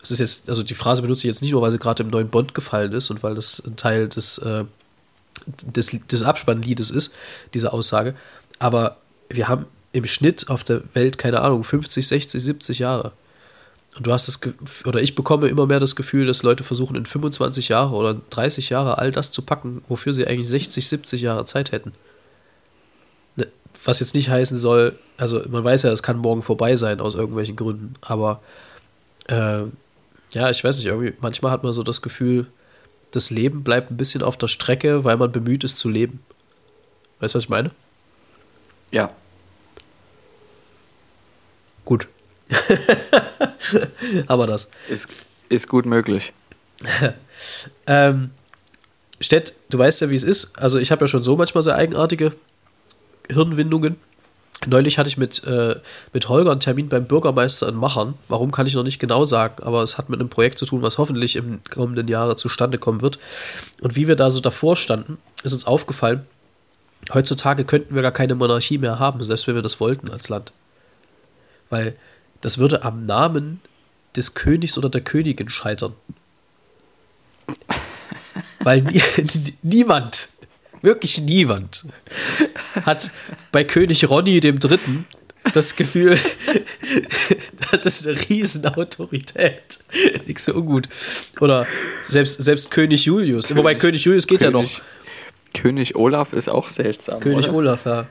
Es ist jetzt, also die Phrase benutze ich jetzt nicht nur, weil sie gerade im neuen Bond gefallen ist und weil das ein Teil des, äh, des, des Abspannliedes ist, diese Aussage. Aber wir haben im Schnitt auf der Welt, keine Ahnung, 50, 60, 70 Jahre. Und du hast das, oder ich bekomme immer mehr das Gefühl, dass Leute versuchen, in 25 Jahre oder 30 Jahre all das zu packen, wofür sie eigentlich 60, 70 Jahre Zeit hätten. Ne, was jetzt nicht heißen soll, also man weiß ja, es kann morgen vorbei sein aus irgendwelchen Gründen, aber äh, ja, ich weiß nicht, irgendwie, manchmal hat man so das Gefühl, das Leben bleibt ein bisschen auf der Strecke, weil man bemüht ist zu leben. Weißt du, was ich meine? Ja. Gut. Aber das. Ist, ist gut möglich. ähm, Stett, du weißt ja, wie es ist. Also ich habe ja schon so manchmal sehr eigenartige Hirnwindungen. Neulich hatte ich mit, äh, mit Holger einen Termin beim Bürgermeister in Machern. Warum kann ich noch nicht genau sagen, aber es hat mit einem Projekt zu tun, was hoffentlich im kommenden Jahre zustande kommen wird. Und wie wir da so davor standen, ist uns aufgefallen, heutzutage könnten wir gar keine Monarchie mehr haben, selbst wenn wir das wollten als Land. Weil das würde am Namen des Königs oder der Königin scheitern. Weil nie, niemand, wirklich niemand, hat bei König Ronny dem Dritten das Gefühl, das ist eine Riesenautorität. Nichts so ungut. Oder selbst, selbst König Julius. König, Wobei König Julius geht König, ja noch. König Olaf ist auch seltsam. König oder? Olaf, ja.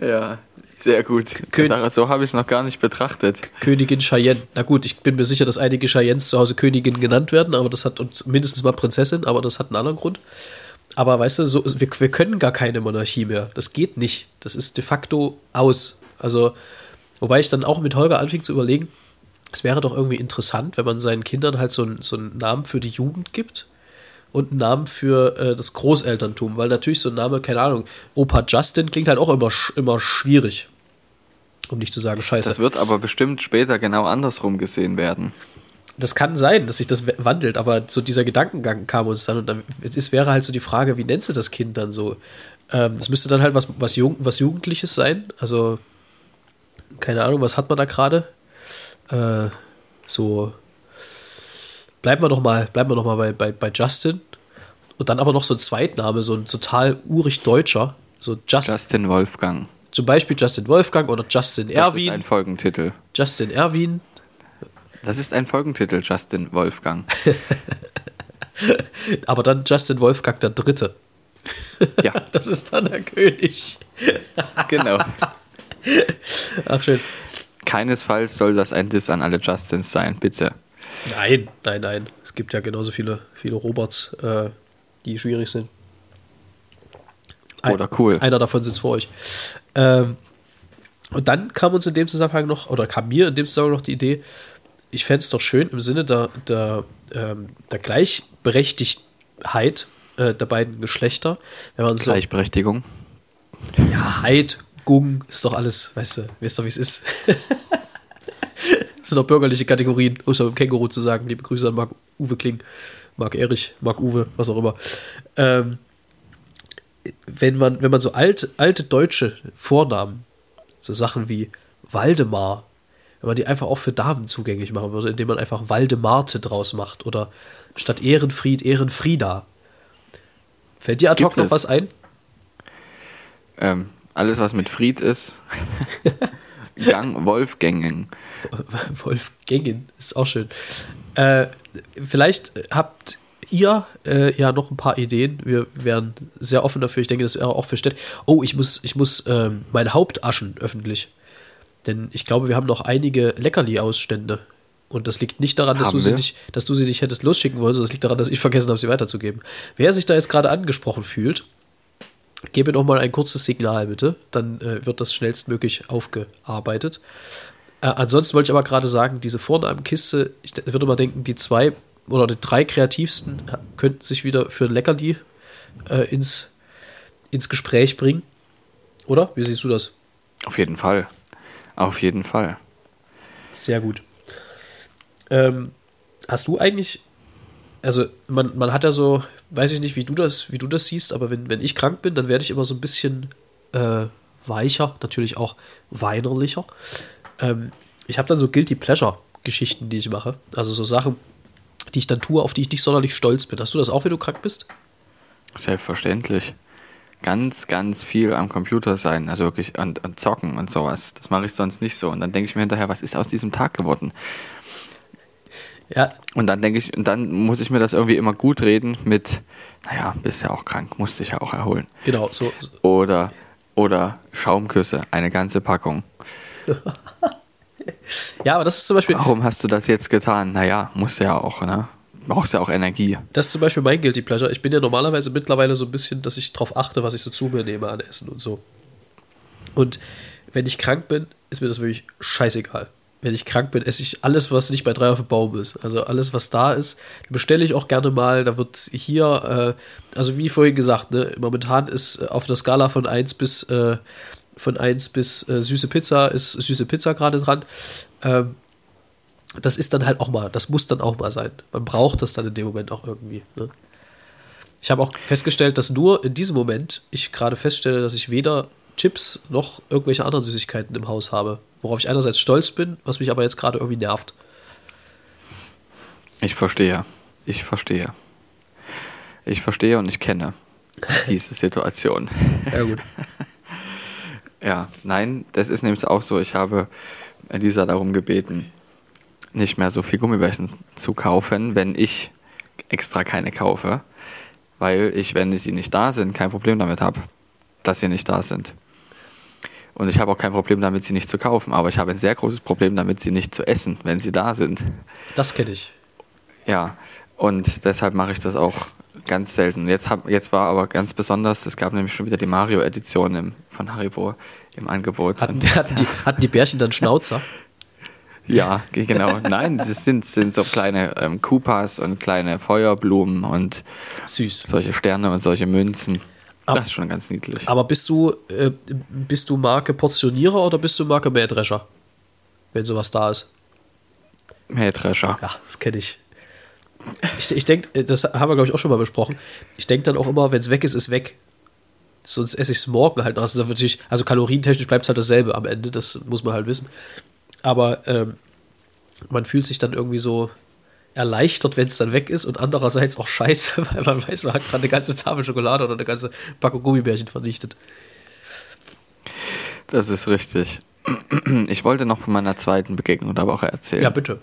ja. Sehr gut. Kön so habe ich es noch gar nicht betrachtet. Königin Cheyenne. Na gut, ich bin mir sicher, dass einige Cheyennes zu Hause Königin genannt werden, aber das hat uns mindestens mal Prinzessin, aber das hat einen anderen Grund. Aber weißt du, so, wir, wir können gar keine Monarchie mehr. Das geht nicht. Das ist de facto aus. Also, wobei ich dann auch mit Holger anfing zu überlegen, es wäre doch irgendwie interessant, wenn man seinen Kindern halt so, ein, so einen Namen für die Jugend gibt und einen Namen für äh, das Großelterntum, weil natürlich so ein Name, keine Ahnung, Opa Justin klingt halt auch immer, immer schwierig um nicht zu sagen scheiße. Das wird aber bestimmt später genau andersrum gesehen werden. Das kann sein, dass sich das wandelt, aber so dieser Gedankengang kam uns dann und dann, es wäre halt so die Frage, wie nennst du das Kind dann so? Ähm, das müsste dann halt was, was, Jugend, was Jugendliches sein, also keine Ahnung, was hat man da gerade? Äh, so bleiben wir noch mal, bleiben wir noch mal bei, bei, bei Justin und dann aber noch so ein Zweitname, so ein total urig deutscher, so Just, Justin Wolfgang. Zum Beispiel Justin Wolfgang oder Justin Erwin. Das ist ein Folgentitel. Justin Erwin. Das ist ein Folgentitel, Justin Wolfgang. Aber dann Justin Wolfgang der Dritte. Ja. Das ist dann der König. Genau. Ach schön. Keinesfalls soll das ein Diss an alle Justins sein, bitte. Nein, nein, nein. Es gibt ja genauso viele, viele Roberts, äh, die schwierig sind. Oder cool. Einer davon sitzt vor euch. Ähm, und dann kam uns in dem Zusammenhang noch, oder kam mir in dem Zusammenhang noch die Idee, ich fände es doch schön im Sinne der, der, ähm, der Gleichberechtigkeit äh, der beiden Geschlechter, wenn man Gleichberechtigung. So, ja, Heid, Gung, ist doch alles, weißt du, weißt du, wie es ist. das sind doch bürgerliche Kategorien, um es mit dem Känguru zu sagen. Liebe Grüße an Marc Uwe Kling, Marc Erich, Marc Uwe, was auch immer. Ähm, wenn man, wenn man so alt, alte deutsche Vornamen, so Sachen wie Waldemar, wenn man die einfach auch für Damen zugänglich machen würde, indem man einfach Waldemarte draus macht oder statt Ehrenfried Ehrenfrieda. Fällt dir ad hoc noch was ein? Ähm, alles, was mit Fried ist. Gang Wolfgängen. Wolfgängen ist auch schön. Äh, vielleicht habt ihr äh, ja noch ein paar Ideen. Wir wären sehr offen dafür. Ich denke, das wäre auch für Städte. Oh, ich muss, ich muss ähm, mein Haupt aschen öffentlich. Denn ich glaube, wir haben noch einige Leckerli-Ausstände Und das liegt nicht daran, dass Haben du, sie wir? nicht, dass du sie nicht hättest losschicken wollen, sondern es liegt daran, dass ich vergessen habe, sie weiterzugeben. Wer sich da jetzt gerade angesprochen fühlt, gebe noch mal ein kurzes Signal, bitte. Dann äh, wird das schnellstmöglich aufgearbeitet. Äh, ansonsten wollte ich aber gerade sagen, diese Vornamenkiste, ich würde mal denken, die zwei oder die drei kreativsten äh, könnten sich wieder für ein Leckerli äh, ins, ins Gespräch bringen. Oder? Wie siehst du das? Auf jeden Fall. Auf jeden Fall. Sehr gut. Ähm, hast du eigentlich, also man, man hat ja so, weiß ich nicht, wie du das, wie du das siehst, aber wenn, wenn ich krank bin, dann werde ich immer so ein bisschen äh, weicher, natürlich auch weinerlicher. Ähm, ich habe dann so Guilty Pleasure Geschichten, die ich mache. Also so Sachen, die ich dann tue, auf die ich nicht sonderlich stolz bin. Hast du das auch, wenn du krank bist? Selbstverständlich. Ganz, ganz viel am Computer sein, also wirklich an, an Zocken und sowas. Das mache ich sonst nicht so. Und dann denke ich mir hinterher, was ist aus diesem Tag geworden? Ja, Und dann denke ich, und dann muss ich mir das irgendwie immer gut reden mit, naja, bist ja auch krank, musst dich ja auch erholen. genau, so, Oder, oder Schaumküsse, eine ganze Packung. Ja, aber das ist zum Beispiel, Warum hast du das jetzt getan? Naja, musst ja auch, ne? Brauchst ja auch Energie. Das ist zum Beispiel mein Guilty Pleasure. Ich bin ja normalerweise mittlerweile so ein bisschen, dass ich darauf achte, was ich so zu mir nehme an Essen und so. Und wenn ich krank bin, ist mir das wirklich scheißegal. Wenn ich krank bin, esse ich alles, was nicht bei drei auf dem Baum ist. Also alles, was da ist, bestelle ich auch gerne mal. Da wird hier, äh, also wie vorhin gesagt, ne, momentan ist äh, auf einer Skala von 1 bis, äh, von 1 bis äh, süße Pizza, ist süße Pizza gerade dran. Ähm, das ist dann halt auch mal, das muss dann auch mal sein. Man braucht das dann in dem Moment auch irgendwie. Ne? Ich habe auch festgestellt, dass nur in diesem Moment ich gerade feststelle, dass ich weder Chips noch irgendwelche anderen Süßigkeiten im Haus habe. Worauf ich einerseits stolz bin, was mich aber jetzt gerade irgendwie nervt. Ich verstehe. Ich verstehe. Ich verstehe und ich kenne diese Situation. Ja, gut. Ja, nein, das ist nämlich auch so. Ich habe Elisa darum gebeten, nicht mehr so viel Gummibärchen zu kaufen, wenn ich extra keine kaufe, weil ich, wenn sie nicht da sind, kein Problem damit habe, dass sie nicht da sind. Und ich habe auch kein Problem damit, sie nicht zu kaufen, aber ich habe ein sehr großes Problem damit, sie nicht zu essen, wenn sie da sind. Das kenne ich. Ja, und deshalb mache ich das auch ganz selten. Jetzt, hab, jetzt war aber ganz besonders, es gab nämlich schon wieder die Mario-Edition von Haribo im Angebot. Hatten, hatten, die, hatten die Bärchen dann Schnauzer? ja, genau. Nein, es sind, sind so kleine ähm, Koopas und kleine Feuerblumen und Süß. solche Sterne und solche Münzen. Das ist schon ganz niedlich. Aber bist du, äh, bist du Marke Portionierer oder bist du Marke Mähdrescher? Wenn sowas da ist. Mähdrescher. Ja, das kenne ich. Ich, ich denke, das haben wir, glaube ich, auch schon mal besprochen. Ich denke dann auch immer, wenn es weg ist, ist weg. Sonst esse ich es morgen halt noch. Das ist natürlich, also kalorientechnisch bleibt es halt dasselbe am Ende, das muss man halt wissen. Aber ähm, man fühlt sich dann irgendwie so erleichtert, wenn es dann weg ist und andererseits auch scheiße, weil man weiß, man hat gerade eine ganze Tafel Schokolade oder eine ganze Packung Gummibärchen vernichtet. Das ist richtig. Ich wollte noch von meiner zweiten Begegnung der Woche erzählen. Ja, bitte.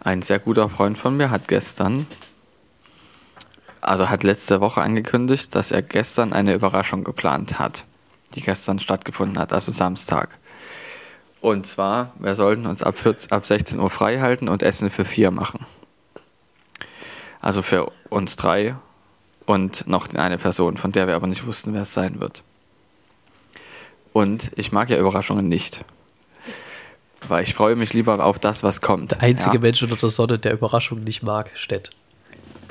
Ein sehr guter Freund von mir hat gestern, also hat letzte Woche angekündigt, dass er gestern eine Überraschung geplant hat, die gestern stattgefunden hat, also Samstag. Und zwar, wir sollten uns ab, 14, ab 16 Uhr frei halten und Essen für vier machen. Also für uns drei und noch eine Person, von der wir aber nicht wussten, wer es sein wird. Und ich mag ja Überraschungen nicht. Weil ich freue mich lieber auf das, was kommt. Der einzige ja. Mensch unter der Sonne, der Überraschung nicht mag, Stett.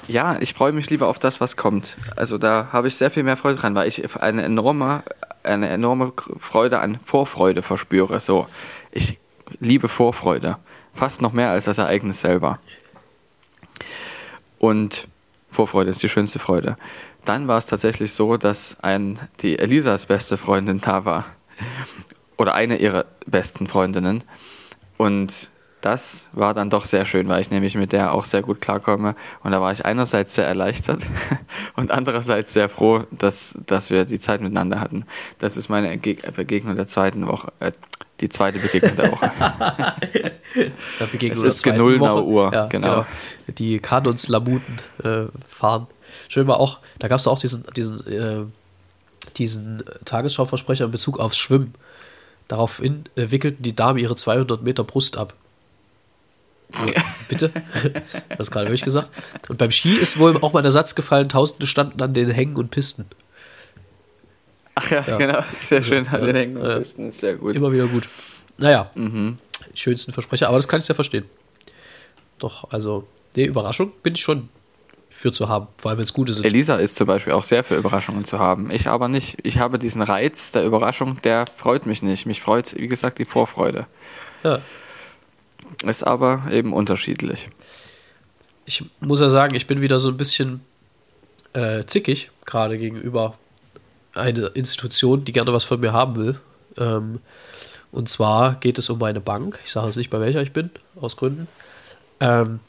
Ja, ich freue mich lieber auf das, was kommt. Also da habe ich sehr viel mehr Freude dran, weil ich eine enorme, eine enorme Freude an Vorfreude verspüre. So, ich liebe Vorfreude. Fast noch mehr als das Ereignis selber. Und Vorfreude ist die schönste Freude. Dann war es tatsächlich so, dass ein, die Elisas beste Freundin da war. Oder eine ihrer besten Freundinnen. Und das war dann doch sehr schön, weil ich nämlich mit der auch sehr gut klarkomme. Und da war ich einerseits sehr erleichtert und andererseits sehr froh, dass, dass wir die Zeit miteinander hatten. Das ist meine Ege- Begegnung der zweiten Woche, äh, die zweite Begegnung der Woche. Da begegnen Es ist Genullner. Uhr, ja, genau. Die Kanons Lamuten äh, fahren. Schön war auch, da gab es auch diesen, diesen, äh, diesen Tagesschau-Versprecher in Bezug aufs Schwimmen. Daraufhin äh, wickelten die Damen ihre 200 Meter Brust ab. Bitte? Das gerade wirklich gesagt. Und beim Ski ist wohl auch mal der Satz gefallen, Tausende standen an den Hängen und Pisten. Ach ja, Ja. genau. Sehr schön. An den Hängen und Pisten ist sehr gut. Immer wieder gut. Naja, Mhm. schönsten Versprecher, aber das kann ich ja verstehen. Doch, also, nee, Überraschung bin ich schon für zu haben, vor allem wenn es gute sind. Elisa ist zum Beispiel auch sehr für Überraschungen zu haben. Ich aber nicht. Ich habe diesen Reiz der Überraschung, der freut mich nicht. Mich freut, wie gesagt, die Vorfreude. Ja. Ist aber eben unterschiedlich. Ich muss ja sagen, ich bin wieder so ein bisschen äh, zickig, gerade gegenüber einer Institution, die gerne was von mir haben will. Ähm, und zwar geht es um meine Bank. Ich sage jetzt nicht, bei welcher ich bin, aus Gründen. Ähm,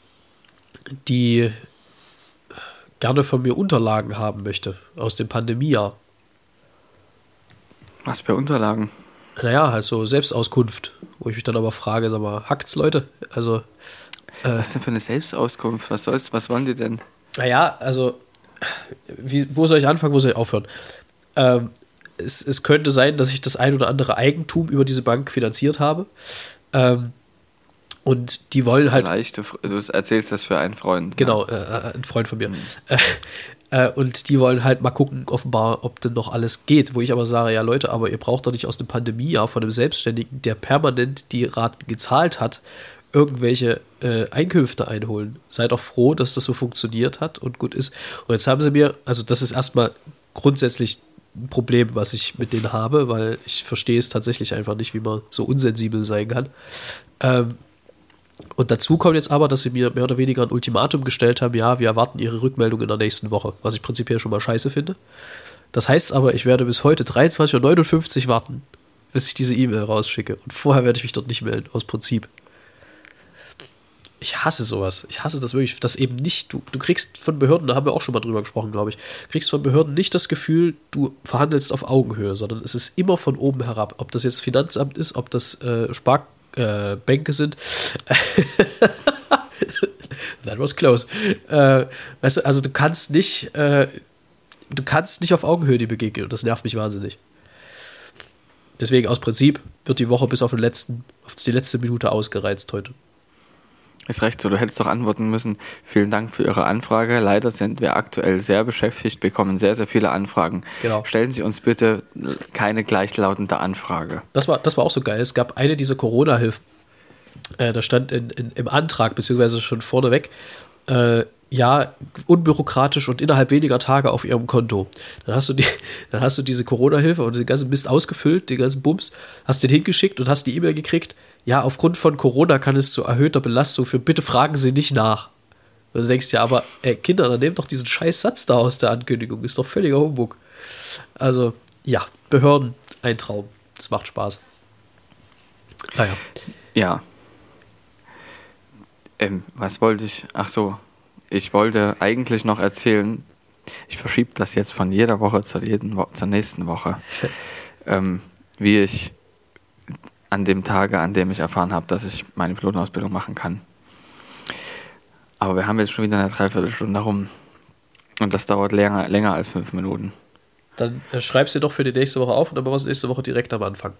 die gerne von mir Unterlagen haben möchte aus dem Pandemiejahr. Was für Unterlagen? Naja, halt so Selbstauskunft, wo ich mich dann aber frage, sag mal, hackt's Leute? Also, Was denn für eine Selbstauskunft? Was soll's, was wollen die denn? Naja, also, wie, wo soll ich anfangen, wo soll ich aufhören? Ähm, es, es könnte sein, dass ich das ein oder andere Eigentum über diese Bank finanziert habe. Ähm, und die wollen halt Vielleicht, du, du erzählst das für einen Freund. Genau, äh, äh, ein Freund von mir. Äh, äh, und die wollen halt mal gucken, offenbar, ob denn noch alles geht. Wo ich aber sage, ja Leute, aber ihr braucht doch nicht aus einem Pandemiejahr von einem Selbstständigen, der permanent die Raten gezahlt hat, irgendwelche äh, Einkünfte einholen. Seid doch froh, dass das so funktioniert hat und gut ist. Und jetzt haben sie mir, also das ist erstmal grundsätzlich ein Problem, was ich mit denen habe, weil ich verstehe es tatsächlich einfach nicht, wie man so unsensibel sein kann. Ähm, und dazu kommt jetzt aber, dass sie mir mehr oder weniger ein Ultimatum gestellt haben, ja, wir erwarten ihre Rückmeldung in der nächsten Woche, was ich prinzipiell schon mal scheiße finde. Das heißt aber, ich werde bis heute 23.59 Uhr warten, bis ich diese E-Mail rausschicke. Und vorher werde ich mich dort nicht melden, aus Prinzip. Ich hasse sowas. Ich hasse das wirklich, dass eben nicht, du, du kriegst von Behörden, da haben wir auch schon mal drüber gesprochen, glaube ich, kriegst von Behörden nicht das Gefühl, du verhandelst auf Augenhöhe, sondern es ist immer von oben herab. Ob das jetzt Finanzamt ist, ob das äh, Spar äh, Bänke sind. That was close. Äh, weißt du, also du kannst nicht, äh, du kannst nicht auf Augenhöhe die begegnen und das nervt mich wahnsinnig. Deswegen aus Prinzip wird die Woche bis auf, den letzten, auf die letzte Minute ausgereizt heute. Ist recht so, du hättest doch antworten müssen. Vielen Dank für Ihre Anfrage. Leider sind wir aktuell sehr beschäftigt, bekommen sehr, sehr viele Anfragen. Genau. Stellen Sie uns bitte keine gleichlautende Anfrage. Das war, das war auch so geil. Es gab eine dieser Corona-Hilfen. Äh, da stand in, in, im Antrag, beziehungsweise schon vorneweg, äh, ja, unbürokratisch und innerhalb weniger Tage auf ihrem Konto. Dann hast du, die, dann hast du diese Corona-Hilfe und den ganzen Mist ausgefüllt, den ganzen Bums, hast den hingeschickt und hast die E-Mail gekriegt. Ja, aufgrund von Corona kann es zu erhöhter Belastung führen. Bitte fragen Sie nicht nach. Und du denkst ja, aber ey, Kinder, dann nehmt doch diesen scheiß Satz da aus der Ankündigung. Ist doch völliger Humbug. Also, ja, Behörden, ein Traum. Das macht Spaß. Naja. Ja. Ähm, was wollte ich? Ach so, ich wollte eigentlich noch erzählen, ich verschiebe das jetzt von jeder Woche zur, jeden Wo zur nächsten Woche, ähm, wie ich an dem Tage, an dem ich erfahren habe, dass ich meine Pilotenausbildung machen kann. Aber wir haben jetzt schon wieder eine Dreiviertelstunde rum. Und das dauert länger, länger als fünf Minuten. Dann äh, schreibst du doch für die nächste Woche auf und dann machen wir es nächste Woche direkt am Anfang.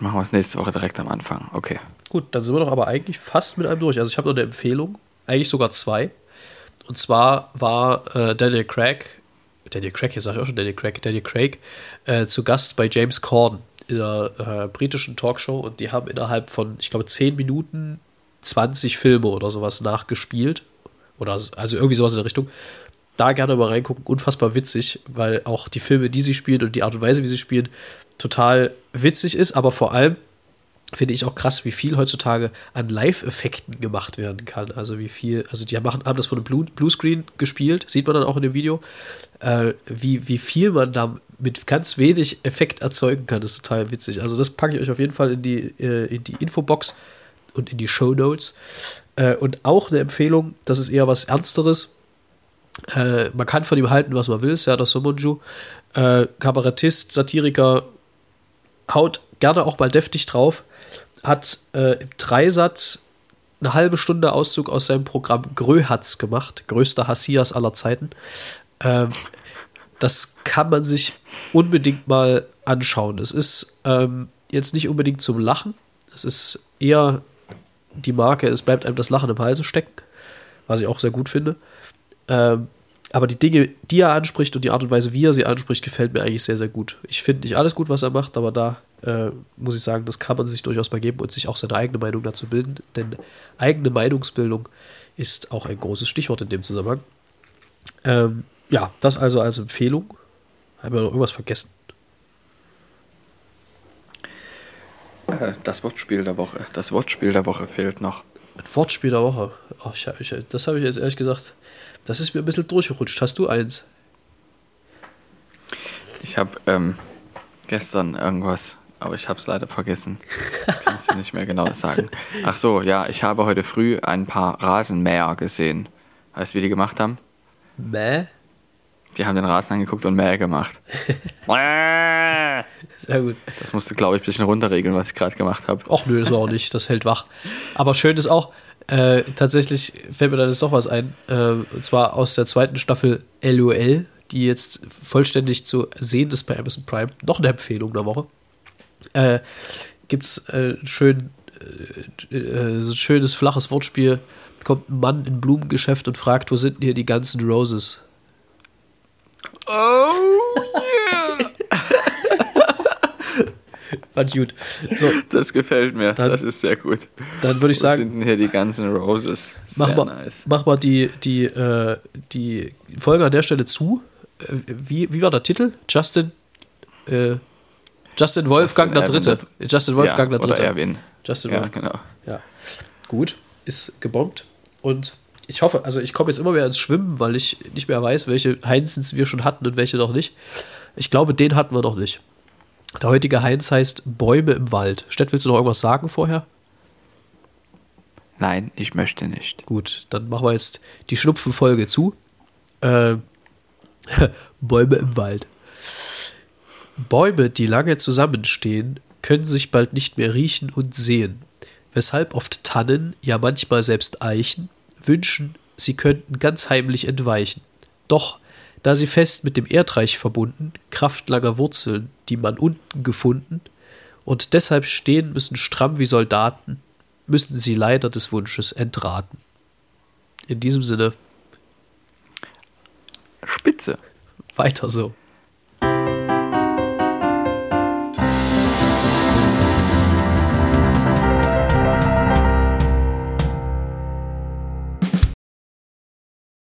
Machen wir es nächste Woche direkt am Anfang. Okay. Gut, dann sind wir doch aber eigentlich fast mit einem durch. Also ich habe noch eine Empfehlung, eigentlich sogar zwei. Und zwar war äh, Daniel Craig, Daniel Craig, hier sage ich auch schon Daniel Craig, Daniel Craig, äh, zu Gast bei James Corden in der äh, britischen Talkshow und die haben innerhalb von, ich glaube, 10 Minuten 20 Filme oder sowas nachgespielt. Oder so- also irgendwie sowas in der Richtung. Da gerne mal reingucken, unfassbar witzig, weil auch die Filme, die sie spielen und die Art und Weise, wie sie spielen, total witzig ist, aber vor allem finde ich auch krass, wie viel heutzutage an Live-Effekten gemacht werden kann. Also wie viel, also die machen, haben das von einem Blue, Bluescreen gespielt, sieht man dann auch in dem Video, äh, wie, wie viel man da mit ganz wenig Effekt erzeugen kann, ist total witzig. Also das packe ich euch auf jeden Fall in die, äh, in die Infobox und in die Show Notes. Äh, und auch eine Empfehlung, das ist eher was Ernsteres. Äh, man kann von ihm halten, was man will, Serdar Somonju. Äh, Kabarettist, Satiriker, haut gerne auch mal deftig drauf. Hat äh, im Dreisatz eine halbe Stunde Auszug aus seinem Programm Gröhatz gemacht, größter Hassias aller Zeiten. Ähm, das kann man sich unbedingt mal anschauen. Es ist ähm, jetzt nicht unbedingt zum Lachen. Es ist eher die Marke, es bleibt einem das Lachen im Halse stecken, was ich auch sehr gut finde. Ähm, aber die Dinge, die er anspricht und die Art und Weise, wie er sie anspricht, gefällt mir eigentlich sehr, sehr gut. Ich finde nicht alles gut, was er macht, aber da äh, muss ich sagen, das kann man sich durchaus mal geben und sich auch seine eigene Meinung dazu bilden. Denn eigene Meinungsbildung ist auch ein großes Stichwort in dem Zusammenhang. Ähm, ja, das also als Empfehlung. Haben wir noch irgendwas vergessen? Äh, Das Wortspiel der Woche. Das Wortspiel der Woche fehlt noch. Ein Wortspiel der Woche. Ach, ich, ich, das habe ich jetzt ehrlich gesagt. Das ist mir ein bisschen durchgerutscht. Hast du eins? Ich habe ähm, gestern irgendwas, aber ich habe es leider vergessen. Kannst du nicht mehr genau sagen. Ach so, ja, ich habe heute früh ein paar Rasenmäher gesehen. Weißt du, wie die gemacht haben? Mäh? Die haben den Rasen angeguckt und Mäh gemacht. Sehr gut. Das musste, glaube ich, ein bisschen runterregeln, was ich gerade gemacht habe. Och nö, das war auch nicht. Das hält wach. Aber schön ist auch, äh, tatsächlich fällt mir da jetzt noch was ein. Äh, und zwar aus der zweiten Staffel LOL, die jetzt vollständig zu sehen ist bei Amazon Prime. Noch eine Empfehlung der Woche. Äh, Gibt es äh, schön, äh, äh, so ein schönes flaches Wortspiel. Kommt ein Mann in ein Blumengeschäft und fragt, wo sind denn hier die ganzen Roses? Oh yeah! Ich gut. So, Das gefällt mir. Dann- das ist sehr gut. dann würde ich Wo sagen, sind denn hier die ganzen Roses? Mach Sehr mal, nice. mach mal die, die, äh, die Folge an der Stelle zu. Äh, wie, wie war der Titel? Justin, äh, Justin Wolfgang Justin der Dritte. Justin Wolfgang ja, der Dritte. Erwin. Justin Ja, Wolfgang. genau. Ja. Gut, ist gebombt. Und ich hoffe, also ich komme jetzt immer mehr ins Schwimmen, weil ich nicht mehr weiß, welche Heinzens wir schon hatten und welche noch nicht. Ich glaube, den hatten wir noch nicht. Der heutige Heinz heißt Bäume im Wald. Stett, willst du noch irgendwas sagen vorher? Nein, ich möchte nicht. Gut, dann machen wir jetzt die Schnupfenfolge zu. Äh, Bäume im Wald. Bäume, die lange zusammenstehen, können sich bald nicht mehr riechen und sehen, weshalb oft Tannen, ja manchmal selbst Eichen, wünschen, sie könnten ganz heimlich entweichen. Doch, da sie fest mit dem Erdreich verbunden, Kraft langer Wurzeln, die man unten gefunden, und deshalb stehen müssen stramm wie Soldaten, müssen sie leider des Wunsches entraten. In diesem Sinne, Spitze. weiter so.